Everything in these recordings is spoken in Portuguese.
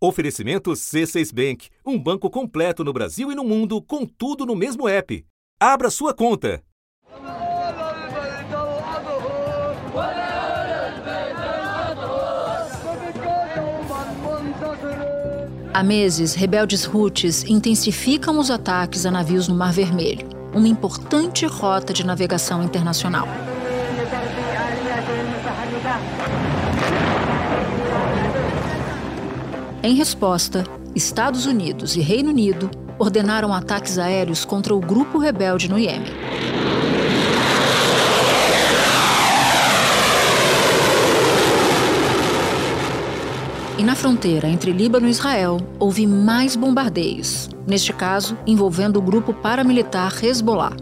Oferecimento C6 Bank, um banco completo no Brasil e no mundo, com tudo no mesmo app. Abra sua conta. Há meses, rebeldes Houthis intensificam os ataques a navios no Mar Vermelho, uma importante rota de navegação internacional. Em resposta, Estados Unidos e Reino Unido ordenaram ataques aéreos contra o grupo rebelde no Iêmen. E na fronteira entre Líbano e Israel, houve mais bombardeios, neste caso envolvendo o grupo paramilitar Hezbollah.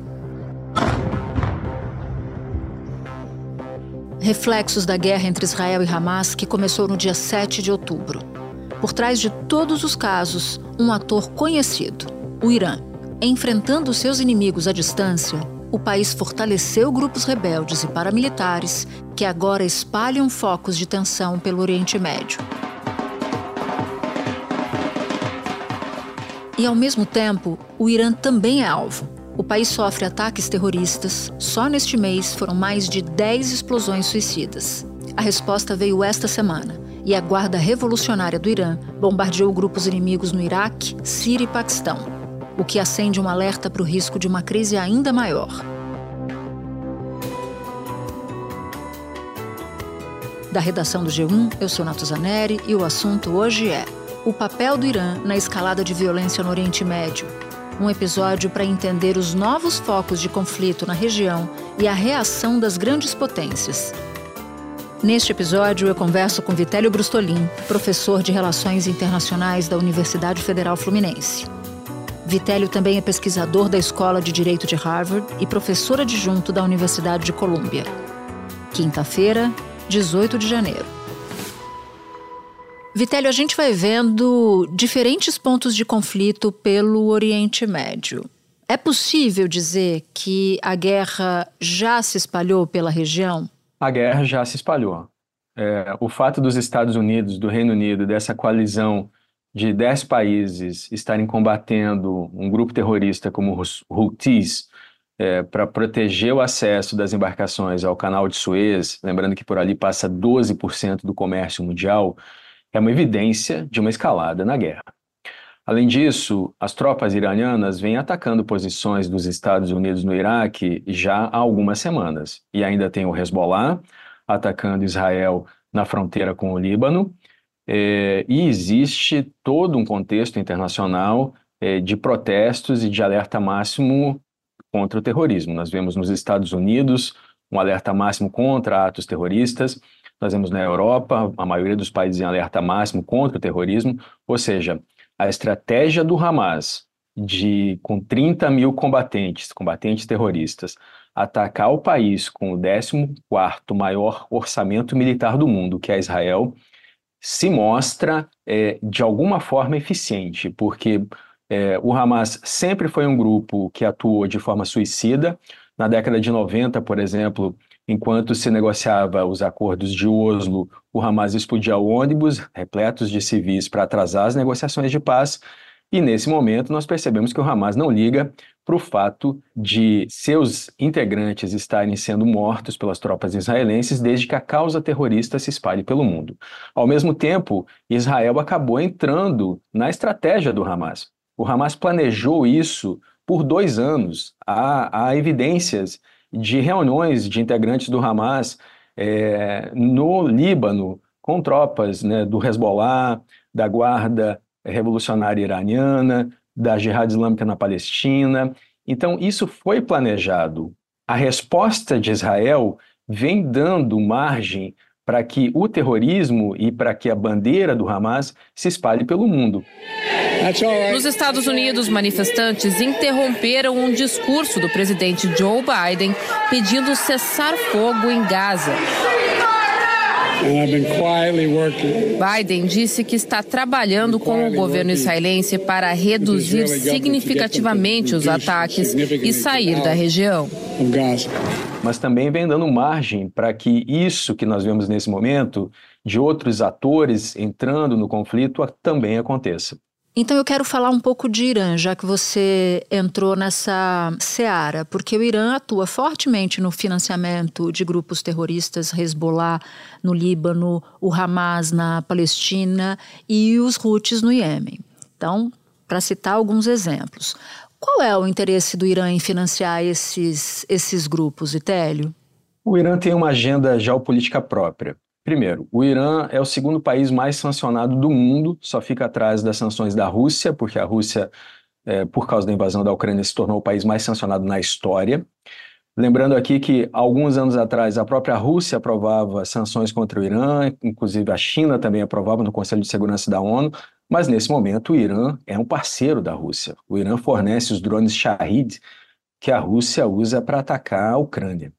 Reflexos da guerra entre Israel e Hamas que começou no dia 7 de outubro. Por trás de todos os casos, um ator conhecido, o Irã. Enfrentando seus inimigos à distância, o país fortaleceu grupos rebeldes e paramilitares que agora espalham focos de tensão pelo Oriente Médio. E ao mesmo tempo, o Irã também é alvo. O país sofre ataques terroristas. Só neste mês foram mais de 10 explosões suicidas. A resposta veio esta semana e a Guarda Revolucionária do Irã bombardeou grupos inimigos no Iraque, Síria e Paquistão, o que acende um alerta para o risco de uma crise ainda maior. Da redação do G1, eu sou Nato Zaneri e o assunto hoje é o papel do Irã na escalada de violência no Oriente Médio. Um episódio para entender os novos focos de conflito na região e a reação das grandes potências, Neste episódio, eu converso com Vitélio Brustolin, professor de Relações Internacionais da Universidade Federal Fluminense. Vitélio também é pesquisador da Escola de Direito de Harvard e professor adjunto da Universidade de Colômbia. Quinta-feira, 18 de janeiro. Vitélio, a gente vai vendo diferentes pontos de conflito pelo Oriente Médio. É possível dizer que a guerra já se espalhou pela região? A guerra já se espalhou. É, o fato dos Estados Unidos, do Reino Unido, dessa coalizão de dez países estarem combatendo um grupo terrorista como os Houthis é, para proteger o acesso das embarcações ao canal de Suez, lembrando que por ali passa 12% do comércio mundial, é uma evidência de uma escalada na guerra. Além disso, as tropas iranianas vêm atacando posições dos Estados Unidos no Iraque já há algumas semanas. E ainda tem o Hezbollah atacando Israel na fronteira com o Líbano. É, e existe todo um contexto internacional é, de protestos e de alerta máximo contra o terrorismo. Nós vemos nos Estados Unidos um alerta máximo contra atos terroristas. Nós vemos na Europa a maioria dos países em alerta máximo contra o terrorismo. Ou seja, a estratégia do Hamas de, com 30 mil combatentes, combatentes terroristas, atacar o país com o 14º maior orçamento militar do mundo, que é Israel, se mostra é, de alguma forma eficiente, porque é, o Hamas sempre foi um grupo que atuou de forma suicida. Na década de 90, por exemplo, Enquanto se negociava os acordos de Oslo, o Hamas explodia ônibus repletos de civis para atrasar as negociações de paz. E nesse momento nós percebemos que o Hamas não liga para o fato de seus integrantes estarem sendo mortos pelas tropas israelenses desde que a causa terrorista se espalhe pelo mundo. Ao mesmo tempo, Israel acabou entrando na estratégia do Hamas. O Hamas planejou isso por dois anos. Há, há evidências de reuniões de integrantes do Hamas é, no Líbano com tropas né, do Hezbollah, da Guarda Revolucionária Iraniana, da Jihad Islâmica na Palestina. Então, isso foi planejado. A resposta de Israel vem dando margem para que o terrorismo e para que a bandeira do Hamas se espalhe pelo mundo. Nos Estados Unidos, manifestantes interromperam um discurso do presidente Joe Biden pedindo cessar fogo em Gaza. Biden disse que está trabalhando com o governo israelense para reduzir significativamente os ataques e sair da região. mas também vem dando margem para que isso que nós vemos nesse momento, de outros atores entrando no conflito, também aconteça. Então eu quero falar um pouco de Irã, já que você entrou nessa seara, porque o Irã atua fortemente no financiamento de grupos terroristas, Hezbollah no Líbano, o Hamas na Palestina e os Houthis no Iêmen. Então, para citar alguns exemplos. Qual é o interesse do Irã em financiar esses, esses grupos, Itélio? O Irã tem uma agenda geopolítica própria. Primeiro, o Irã é o segundo país mais sancionado do mundo, só fica atrás das sanções da Rússia, porque a Rússia, é, por causa da invasão da Ucrânia, se tornou o país mais sancionado na história. Lembrando aqui que, alguns anos atrás, a própria Rússia aprovava sanções contra o Irã, inclusive a China também aprovava no Conselho de Segurança da ONU, mas nesse momento o Irã é um parceiro da Rússia. O Irã fornece os drones Shahid que a Rússia usa para atacar a Ucrânia.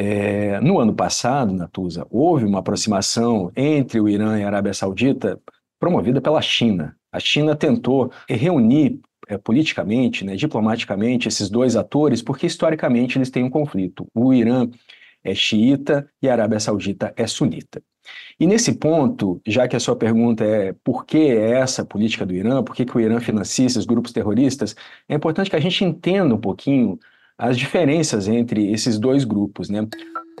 É, no ano passado, Natuza, houve uma aproximação entre o Irã e a Arábia Saudita promovida pela China. A China tentou reunir é, politicamente, né, diplomaticamente, esses dois atores, porque historicamente eles têm um conflito. O Irã é xiita e a Arábia Saudita é sunita. E nesse ponto, já que a sua pergunta é por que é essa política do Irã, por que, que o Irã financia esses grupos terroristas, é importante que a gente entenda um pouquinho as diferenças entre esses dois grupos, né?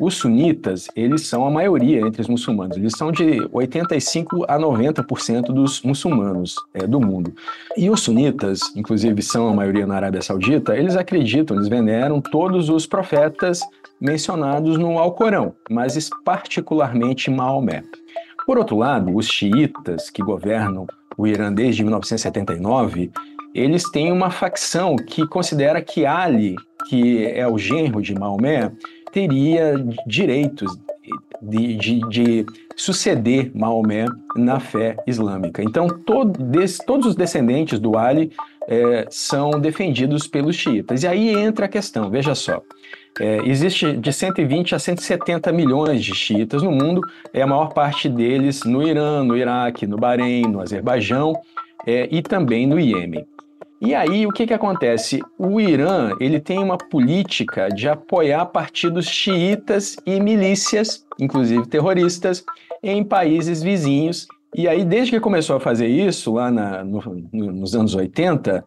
Os sunitas, eles são a maioria entre os muçulmanos, eles são de 85 a 90% dos muçulmanos é, do mundo. E os sunitas, inclusive são a maioria na Arábia Saudita, eles acreditam, eles veneram todos os profetas mencionados no Alcorão, mas particularmente Maomé. Por outro lado, os xiitas, que governam o Irã desde 1979, eles têm uma facção que considera que Ali que é o genro de Maomé, teria direitos de, de, de, suceder Maomé na fé islâmica. Então, todo, des, todos os descendentes do Ali é, são defendidos pelos xiitas. E aí entra a questão, veja só. É, existe de 120 a 170 milhões de xiitas no mundo, é a maior parte deles no Irã, no Iraque, no Bahrein, no Azerbaijão é, e também no Iêmen. E aí, o que, que acontece? O Irã ele tem uma política de apoiar partidos xiitas e milícias, inclusive terroristas, em países vizinhos. E aí, desde que começou a fazer isso, lá na, no, no, nos anos 80,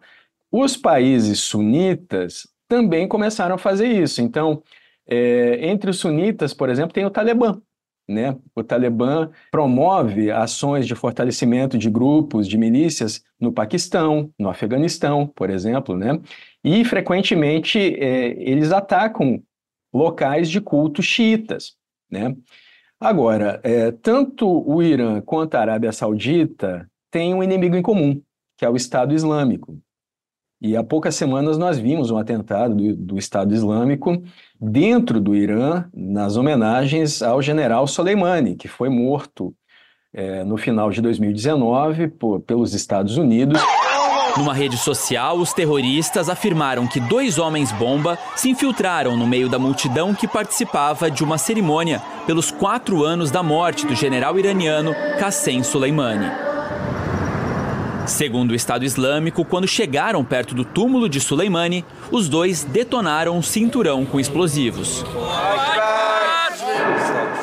os países sunitas também começaram a fazer isso. Então, é, entre os sunitas, por exemplo, tem o Talibã. Né? O Talibã promove ações de fortalecimento de grupos de milícias no Paquistão, no Afeganistão, por exemplo, né? e frequentemente é, eles atacam locais de culto xiitas. Né? Agora, é, tanto o Irã quanto a Arábia Saudita têm um inimigo em comum, que é o Estado Islâmico. E há poucas semanas nós vimos um atentado do, do, Estado Islâmico dentro do Irã, nas homenagens ao general Soleimani, que foi morto é, no final de 2019 por, pelos Estados Unidos. Numa rede social, os terroristas afirmaram que dois homens-bomba se infiltraram no meio da multidão que participava de uma cerimônia pelos quatro anos da morte do general iraniano Qassem Soleimani. Segundo o Estado Islâmico, quando chegaram perto do túmulo de Soleimani, os dois detonaram um cinturão com explosivos.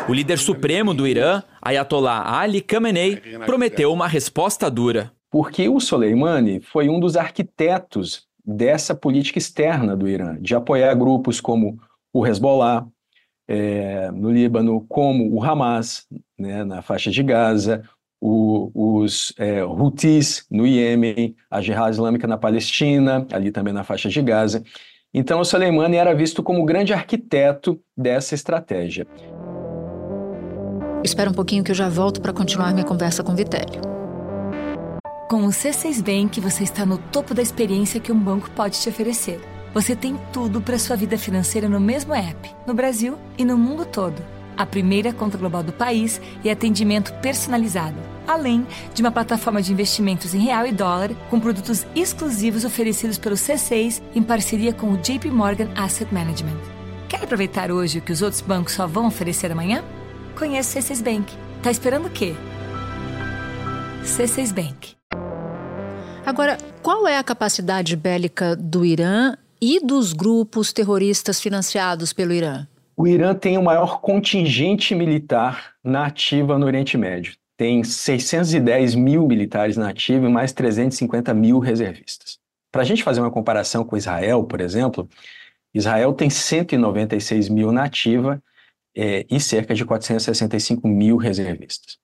O líder supremo do Irã, Ayatollah Ali Khamenei, prometeu uma resposta dura. Porque o Soleimani foi um dos arquitetos dessa política externa do Irã, de apoiar grupos como o Hezbollah é, no Líbano, como o Hamas né, na faixa de Gaza, o, os é, Houthis no Iêmen, a Jihad Islâmica na Palestina, ali também na faixa de Gaza. Então, o Soleimani era visto como o grande arquiteto dessa estratégia. Espera um pouquinho que eu já volto para continuar minha conversa com Vitélio. Com o C6 Bank, você está no topo da experiência que um banco pode te oferecer. Você tem tudo para sua vida financeira no mesmo app, no Brasil e no mundo todo a primeira conta global do país e atendimento personalizado, além de uma plataforma de investimentos em real e dólar com produtos exclusivos oferecidos pelo C6 em parceria com o JP Morgan Asset Management. Quer aproveitar hoje o que os outros bancos só vão oferecer amanhã? Conheça o C6 Bank. Tá esperando o quê? C6 Bank. Agora, qual é a capacidade bélica do Irã e dos grupos terroristas financiados pelo Irã? O Irã tem o maior contingente militar na ativa no Oriente Médio. Tem 610 mil militares na ativa e mais 350 mil reservistas. Para a gente fazer uma comparação com Israel, por exemplo, Israel tem 196 mil na ativa é, e cerca de 465 mil reservistas.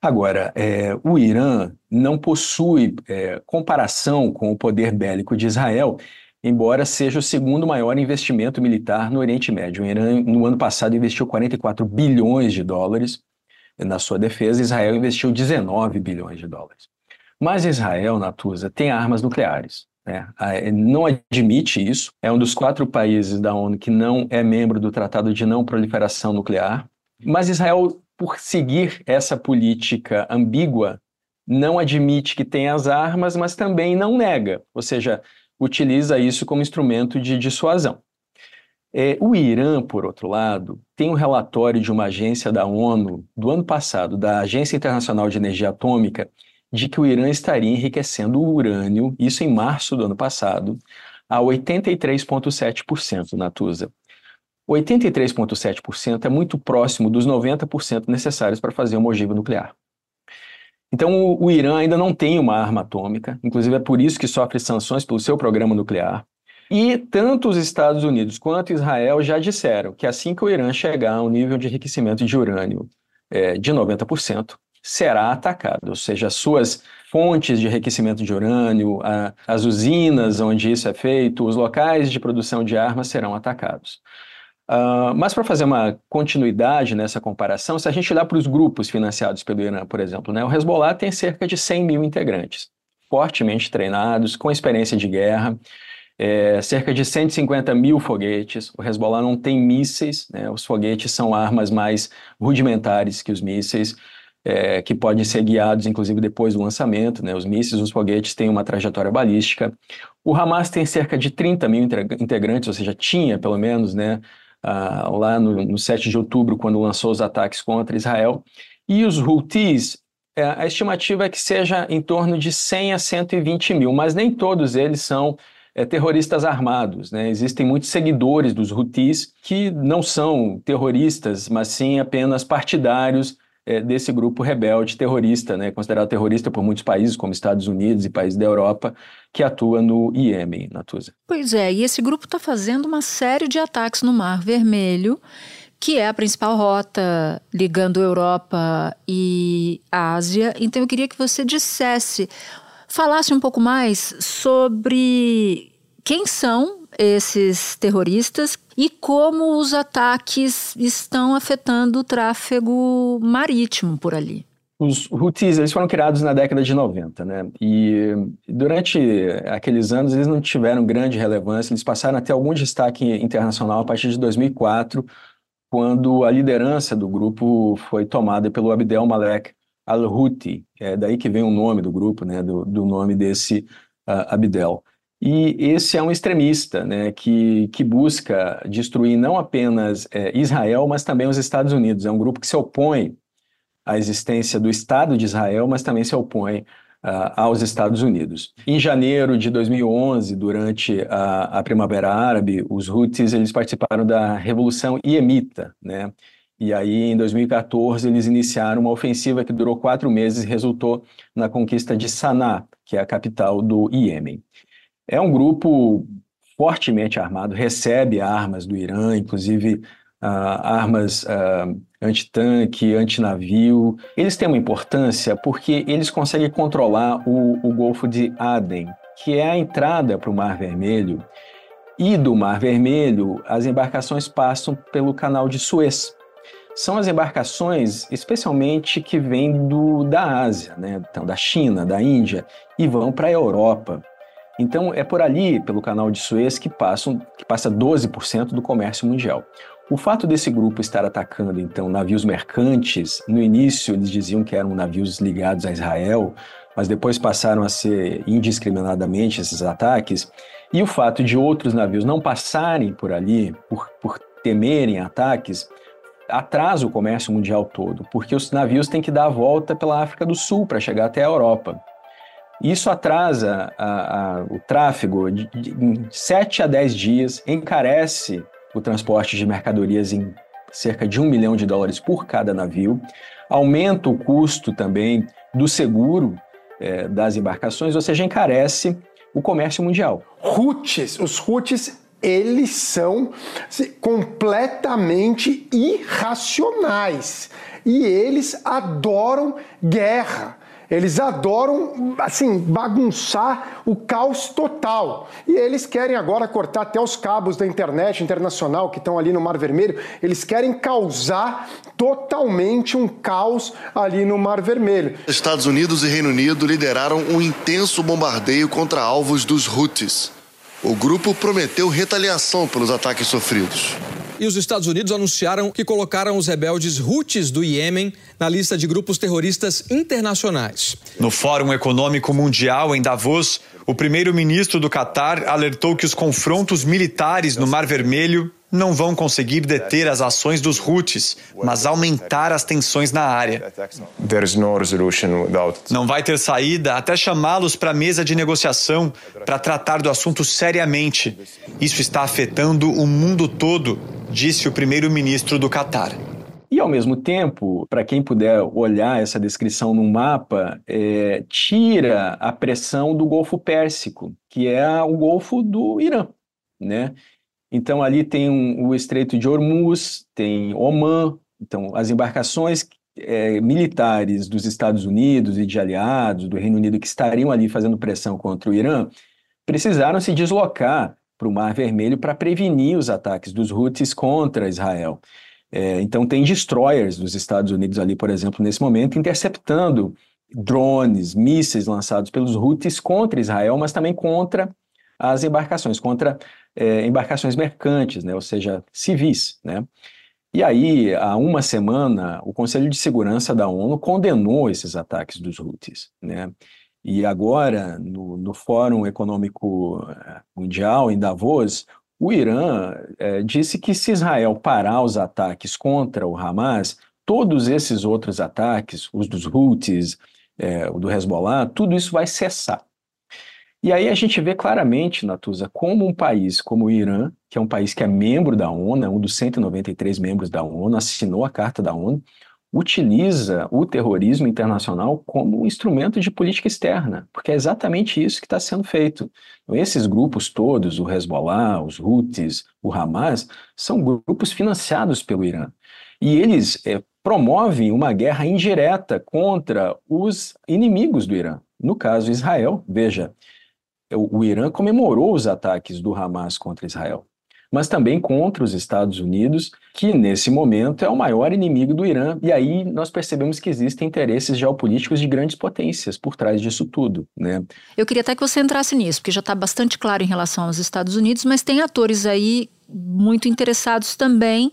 Agora, é, o Irã não possui é, comparação com o poder bélico de Israel, embora seja o segundo maior investimento militar no Oriente Médio. O Irã, no ano passado, investiu 44 bilhões de dólares na sua defesa, Israel investiu 19 bilhões de dólares. Mas Israel, Natuza, tem armas nucleares. Né? Não admite isso, é um dos quatro países da ONU que não é membro do Tratado de Não Proliferação Nuclear. Mas Israel por seguir essa política ambígua, não admite que tem as armas, mas também não nega, ou seja, utiliza isso como instrumento de dissuasão. É, o Irã, por outro lado, tem um relatório de uma agência da ONU do ano passado, da Agência Internacional de Energia Atômica, de que o Irã estaria enriquecendo o urânio, isso em março do ano passado, a 83,7% na Tusa. 83,7% é muito próximo dos 90% necessários para fazer uma ogiva nuclear. Então, o, o, Irã ainda não tem uma arma atômica, inclusive é por isso que sofre sanções pelo seu programa nuclear. E tanto os Estados Unidos quanto Israel já disseram que assim que o Irã chegar a um nível de enriquecimento de urânio é, de 90%, será atacado, ou seja, as suas fontes de enriquecimento de urânio, a, as usinas onde isso é feito, os locais de produção de armas serão atacados. Uh, mas para fazer uma continuidade nessa comparação, se a gente olhar para os grupos financiados pelo Irã, por exemplo, né, o Hezbollah tem cerca de 100 mil integrantes, fortemente treinados, com experiência de guerra, é, cerca de 150 mil foguetes. O Hezbollah não tem mísseis, né, os foguetes são armas mais rudimentares que os mísseis, é, que podem ser guiados, inclusive, depois do lançamento. Né, os mísseis, os foguetes têm uma trajetória balística. O Hamas tem cerca de 30 mil integrantes, ou seja, tinha pelo menos, né, uh, lá no, no 7 de outubro, quando lançou os ataques contra Israel. E os Houthis, é, a estimativa é que seja em torno de 100 a 120 mil, mas nem todos eles são é, terroristas armados. Né? Existem muitos seguidores dos Houthis que não são terroristas, mas sim apenas partidários é, desse grupo rebelde terrorista, né, considerado terrorista por muitos países, como Estados Unidos e países da Europa, que atua no Iêmen, Natuza. Pois é, e esse grupo está fazendo uma série de ataques no Mar Vermelho, que é a principal rota ligando Europa e Ásia. Então eu queria que você dissesse, falasse um pouco mais sobre quem são esses terroristas e como os ataques estão afetando o tráfego marítimo por ali. Os Houthis, eles foram criados na década de 90, né? E durante aqueles anos eles não tiveram grande relevância, eles passaram até algum destaque internacional a partir de 2004, quando a liderança do grupo foi tomada pelo Abdel Malek al-Houthi, é daí que vem o nome do grupo, né? Do, do nome desse uh, Abdel. E esse é um extremista né, que, que busca destruir não apenas é, Israel, mas também os Estados Unidos. É um grupo que se opõe à existência do Estado de Israel, mas também se opõe uh, aos Estados Unidos. Em janeiro de 2011, durante a, a Primavera Árabe, os Houthis eles participaram da Revolução Iemita, né? E aí, em 2014, eles iniciaram uma ofensiva que durou quatro meses e resultou na conquista de Sanaa, que é a capital do Iêmen. É um grupo fortemente armado, recebe armas do Irã, inclusive uh, armas uh, antitanque, antinavio. Eles têm uma importância porque eles conseguem controlar o, o Golfo de Aden, que é a entrada para o Mar Vermelho. E do Mar Vermelho, as embarcações passam pelo Canal de Suez. São as embarcações, especialmente que vêm do, da Ásia, né? então, da China, da Índia, e vão para a Europa. Então, é por ali, pelo canal de Suez, que, passam, que passa 12% do comércio mundial. O fato desse grupo estar atacando, então, navios mercantes, no início eles diziam que eram navios ligados a Israel, mas depois passaram a ser indiscriminadamente esses ataques, e o fato de outros navios não passarem por ali, por, por temerem ataques, atrasa o comércio mundial todo, porque os navios têm que dar a volta pela África do Sul para chegar até a Europa. Isso atrasa a, a, o tráfego de, de, em 7 a 10 dias, encarece o transporte de mercadorias em cerca de um milhão de dólares por cada navio, aumenta o custo também do seguro é, das embarcações, ou seja, encarece o comércio mundial. Houthis, os Houthis eles são completamente irracionais e eles adoram guerra. Eles adoram, assim, bagunçar o caos total. E eles querem agora cortar até os cabos da internet internacional que estão ali no Mar Vermelho. Eles querem causar totalmente um caos ali no Mar Vermelho. Estados Unidos e Reino Unido lideraram um intenso bombardeio contra alvos dos Houthis. O grupo prometeu retaliação pelos ataques sofridos. E os Estados Unidos anunciaram que colocaram os rebeldes Houthis do Iêmen na lista de grupos terroristas internacionais. No Fórum Econômico Mundial em Davos, o primeiro-ministro do Catar alertou que os confrontos militares no Mar Vermelho não vão conseguir deter as ações dos Houthis, mas aumentar as tensões na área. Não vai ter saída até chamá-los para a mesa de negociação para tratar do assunto seriamente. Isso está afetando o mundo todo, disse o primeiro-ministro do Catar. E, ao mesmo tempo, para quem puder olhar essa descrição no mapa, é, tira a pressão do Golfo Pérsico, que é o Golfo do Irã. Né? Então, ali tem um, o Estreito de Hormuz, tem Oman, então, as embarcações é, militares dos Estados Unidos e de aliados do Reino Unido que estariam ali fazendo pressão contra o Irã precisaram se deslocar para o Mar Vermelho para prevenir os ataques dos Houthis contra Israel. É, então, tem destroyers dos Estados Unidos ali, por exemplo, nesse momento, interceptando drones, mísseis lançados pelos Houthis contra Israel, mas também contra as embarcações, contra é, embarcações mercantes, né, ou seja, civis. Né? E aí, há uma semana, o Conselho de Segurança da ONU condenou esses ataques dos Houthis. Né? E agora, no, no Fórum Econômico eh, Mundial, em Davos, o Irã é, disse que se Israel parar os ataques contra o Hamas, todos esses outros ataques, os dos Houthis, é, o do Hezbollah, tudo isso vai cessar. E aí a gente vê claramente, Natuza, como um país como o Irã, que é um país que é membro da ONU, é um dos 193 membros da ONU, assinou a Carta da ONU, utiliza o terrorismo internacional como um instrumento de política externa, porque é exatamente isso que está sendo feito. Então, esses grupos todos, o Hezbollah, os Houthis, o Hamas, são grupos financiados pelo Irã. E eles é, promovem uma guerra indireta contra os inimigos do Irã. No caso, Israel, veja, o, Irã comemorou os ataques do Hamas contra Israel, mas também contra os Estados Unidos, que nesse momento é o maior inimigo do Irã, e aí nós percebemos que existem interesses geopolíticos de grandes potências por trás disso tudo. Né? Eu queria até que você entrasse nisso, porque já está bastante claro em relação aos Estados Unidos, mas tem atores aí muito interessados também,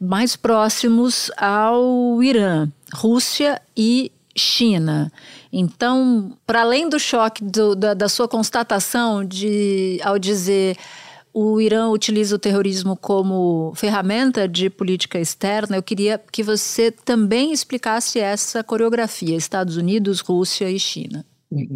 mais próximos ao Irã, Rússia e China. Então, para além do choque do, da, da, sua constatação de, ao dizer o Irã utiliza o terrorismo como ferramenta de política externa, eu queria que você também explicasse essa coreografia: Estados Unidos, Rússia e China.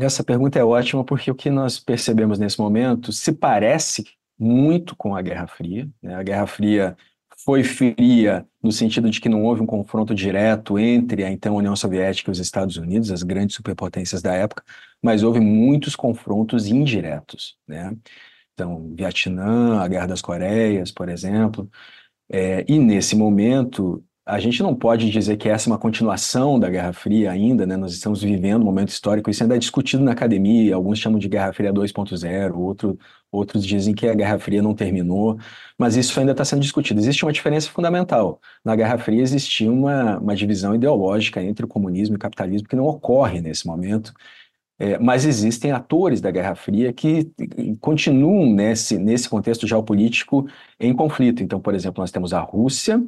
Essa pergunta é ótima porque o que nós percebemos nesse momento se parece muito com a Guerra Fria. Né? A Guerra Fria foi fria no sentido de que não houve um confronto direto entre a então União Soviética e os Estados Unidos, as grandes superpotências da época, mas houve muitos confrontos indiretos, né? Então, Vietnã, a Guerra das Coreias, por exemplo, é, e nesse momento a gente não pode dizer que essa é uma continuação da Guerra Fria ainda, né? Nós estamos vivendo um momento histórico, isso ainda é discutido na academia, alguns chamam de Guerra Fria 2.0, outro, outros dizem que a Guerra Fria não terminou, mas isso ainda está sendo discutido. Existe uma diferença fundamental. Na Guerra Fria existia uma, uma divisão ideológica entre o comunismo e o capitalismo que não ocorre nesse momento, é, mas existem atores da Guerra Fria que continuam nesse, nesse contexto geopolítico em conflito. Então, por exemplo, nós temos a Rússia,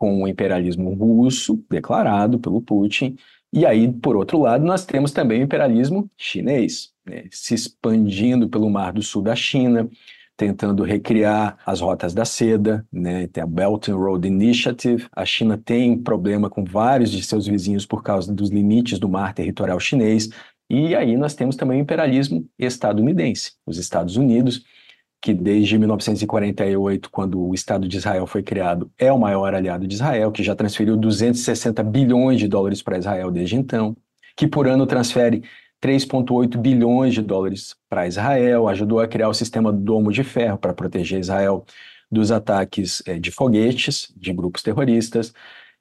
com o imperialismo russo declarado pelo Putin. E aí, por outro lado, nós temos também o imperialismo chinês, né, se expandindo pelo Mar do Sul da China, tentando recriar as rotas da seda, né? Tem a Belt and Road Initiative. A China tem problema com vários de seus vizinhos por causa dos limites do mar territorial chinês. E aí nós temos também o imperialismo estadunidense. Os Estados Unidos, que desde 1948, quando o Estado de Israel foi criado, é o maior aliado de Israel, que já transferiu 260 bilhões de dólares para Israel desde então, que por ano transfere 3,8 bilhões de dólares para Israel, ajudou a criar o sistema Domo de Ferro para proteger Israel dos ataques é, de foguetes de grupos terroristas.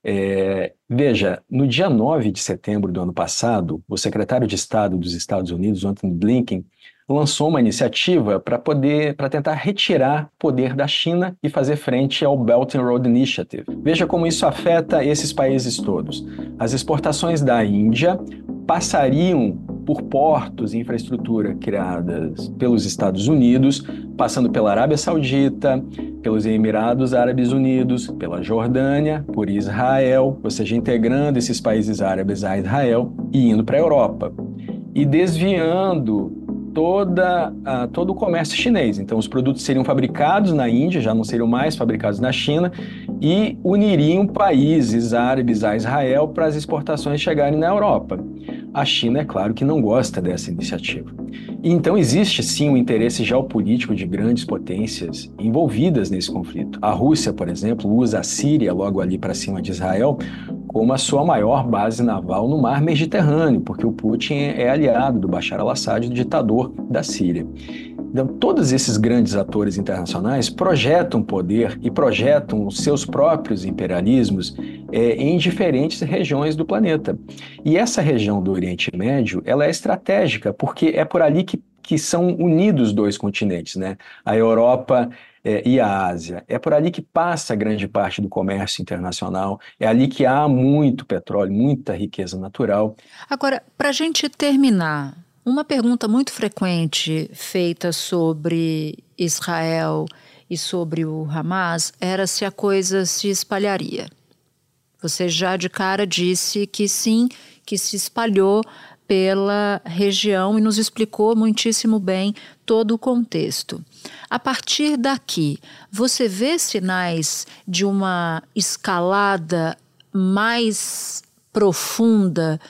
É, veja, no dia 9 de setembro do ano passado, o secretário de Estado dos Estados Unidos, Anthony Blinken, lançou uma iniciativa para poder para tentar retirar poder da China e fazer frente ao Belt and Road Initiative. Veja como isso afeta esses países todos. As exportações da Índia passariam por portos e infraestrutura criadas pelos Estados Unidos, passando pela Arábia Saudita, pelos Emirados Árabes Unidos, pela Jordânia, por Israel, ou seja, integrando esses países árabes a Israel e indo para a Europa. E desviando toda, uh, todo o comércio chinês. Então, os produtos seriam fabricados na Índia, já não seriam mais fabricados na China, e uniriam países árabes a Israel para as exportações chegarem na Europa. A China, é claro, que não gosta dessa iniciativa. E então existe sim um interesse geopolítico de grandes potências envolvidas nesse conflito. A Rússia, por exemplo, usa a Síria logo ali para cima de Israel como a sua maior base naval no mar Mediterrâneo, porque o Putin é aliado do Bashar al-Assad, o ditador da Síria. Então, todos esses grandes atores internacionais projetam poder e projetam os seus próprios imperialismos é, em diferentes regiões do planeta. E essa região do Oriente Médio, ela é estratégica, porque é por ali que, que são unidos dois continentes, né? A Europa é, e a Ásia. É por ali que passa grande parte do comércio internacional, é ali que há muito petróleo, muita riqueza natural. Agora, para a gente terminar, uma pergunta muito frequente feita sobre Israel e sobre o Hamas era se a coisa se espalharia. Você já de cara disse que sim, que se espalhou pela região e nos explicou muitíssimo bem todo o contexto. A partir daqui, você vê sinais de uma escalada mais profunda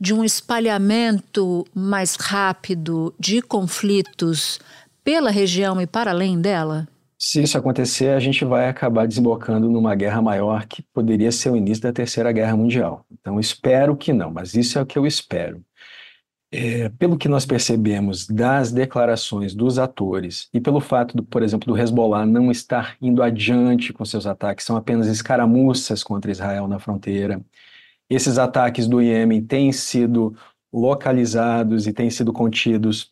de um espalhamento mais rápido de conflitos pela região e para além dela? Se isso acontecer, a gente vai acabar desembocando numa guerra maior que poderia ser o início da Terceira Guerra Mundial. Então, espero que não, mas isso é o que eu espero. É, pelo que nós percebemos das declarações dos atores e pelo fato, do, por exemplo, do Hezbollah não estar indo adiante com seus ataques, são apenas escaramuças contra Israel na fronteira, esses ataques do Iêmen têm sido localizados e têm sido contidos.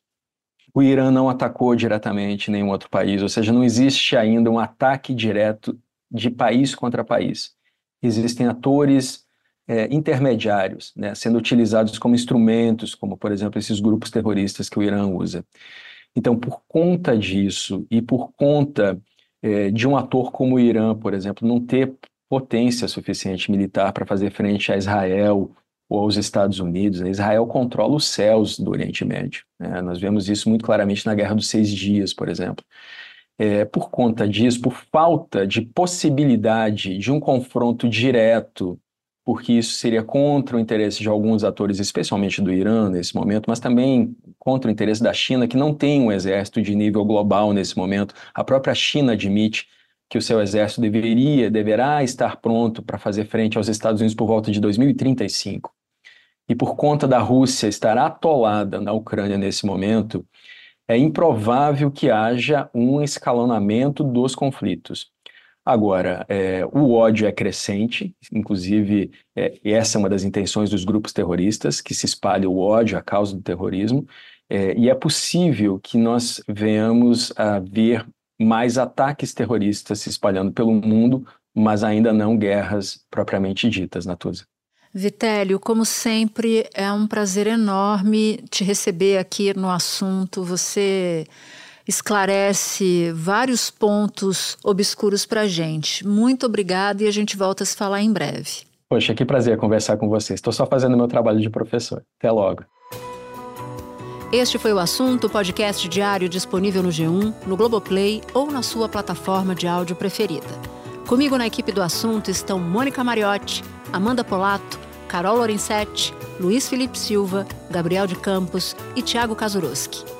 O Irã não atacou diretamente nenhum outro país, ou seja, não existe ainda um ataque direto de país contra país. Existem atores é, intermediários, né, sendo utilizados como instrumentos, como, por exemplo, esses grupos terroristas que o Irã usa. Então, por conta disso e por conta é, de um ator como o Irã, por exemplo, não ter potência suficiente militar para fazer frente a Israel ou aos Estados Unidos. Né? Israel controla os céus do Oriente Médio. Né? Nós vemos isso muito claramente na Guerra dos Seis Dias, por exemplo. É, por conta disso, por falta de possibilidade de um confronto direto, porque isso seria contra o interesse de alguns atores, especialmente do Irã nesse momento, mas também contra o interesse da China, que não tem um exército de nível global nesse momento. A própria China admite que o seu exército deveria, deverá estar pronto para fazer frente aos Estados Unidos por volta de 2035. E por conta da Rússia estar atolada na Ucrânia nesse momento, é improvável que haja um escalonamento dos conflitos. Agora, é, o ódio é crescente, inclusive é, essa é uma das intenções dos grupos terroristas, que se espalhe o ódio a causa do terrorismo, é, e é possível que nós venhamos a ver mais ataques terroristas se espalhando pelo mundo, mas ainda não guerras propriamente ditas, Natuza. Vitélio, como sempre, é um prazer enorme te receber aqui no assunto. Você esclarece vários pontos obscuros para a gente. Muito obrigada e a gente volta a se falar em breve. Poxa, que prazer conversar com você. Estou só fazendo meu trabalho de professor. Até logo. Este foi o assunto, podcast diário disponível no G1, no Globoplay ou na sua plataforma de áudio preferida. Comigo na equipe do assunto estão Mônica Mariotti, Amanda Polato, Carol Lorenzetti, Luiz Felipe Silva, Gabriel de Campos e Tiago Kazuroski.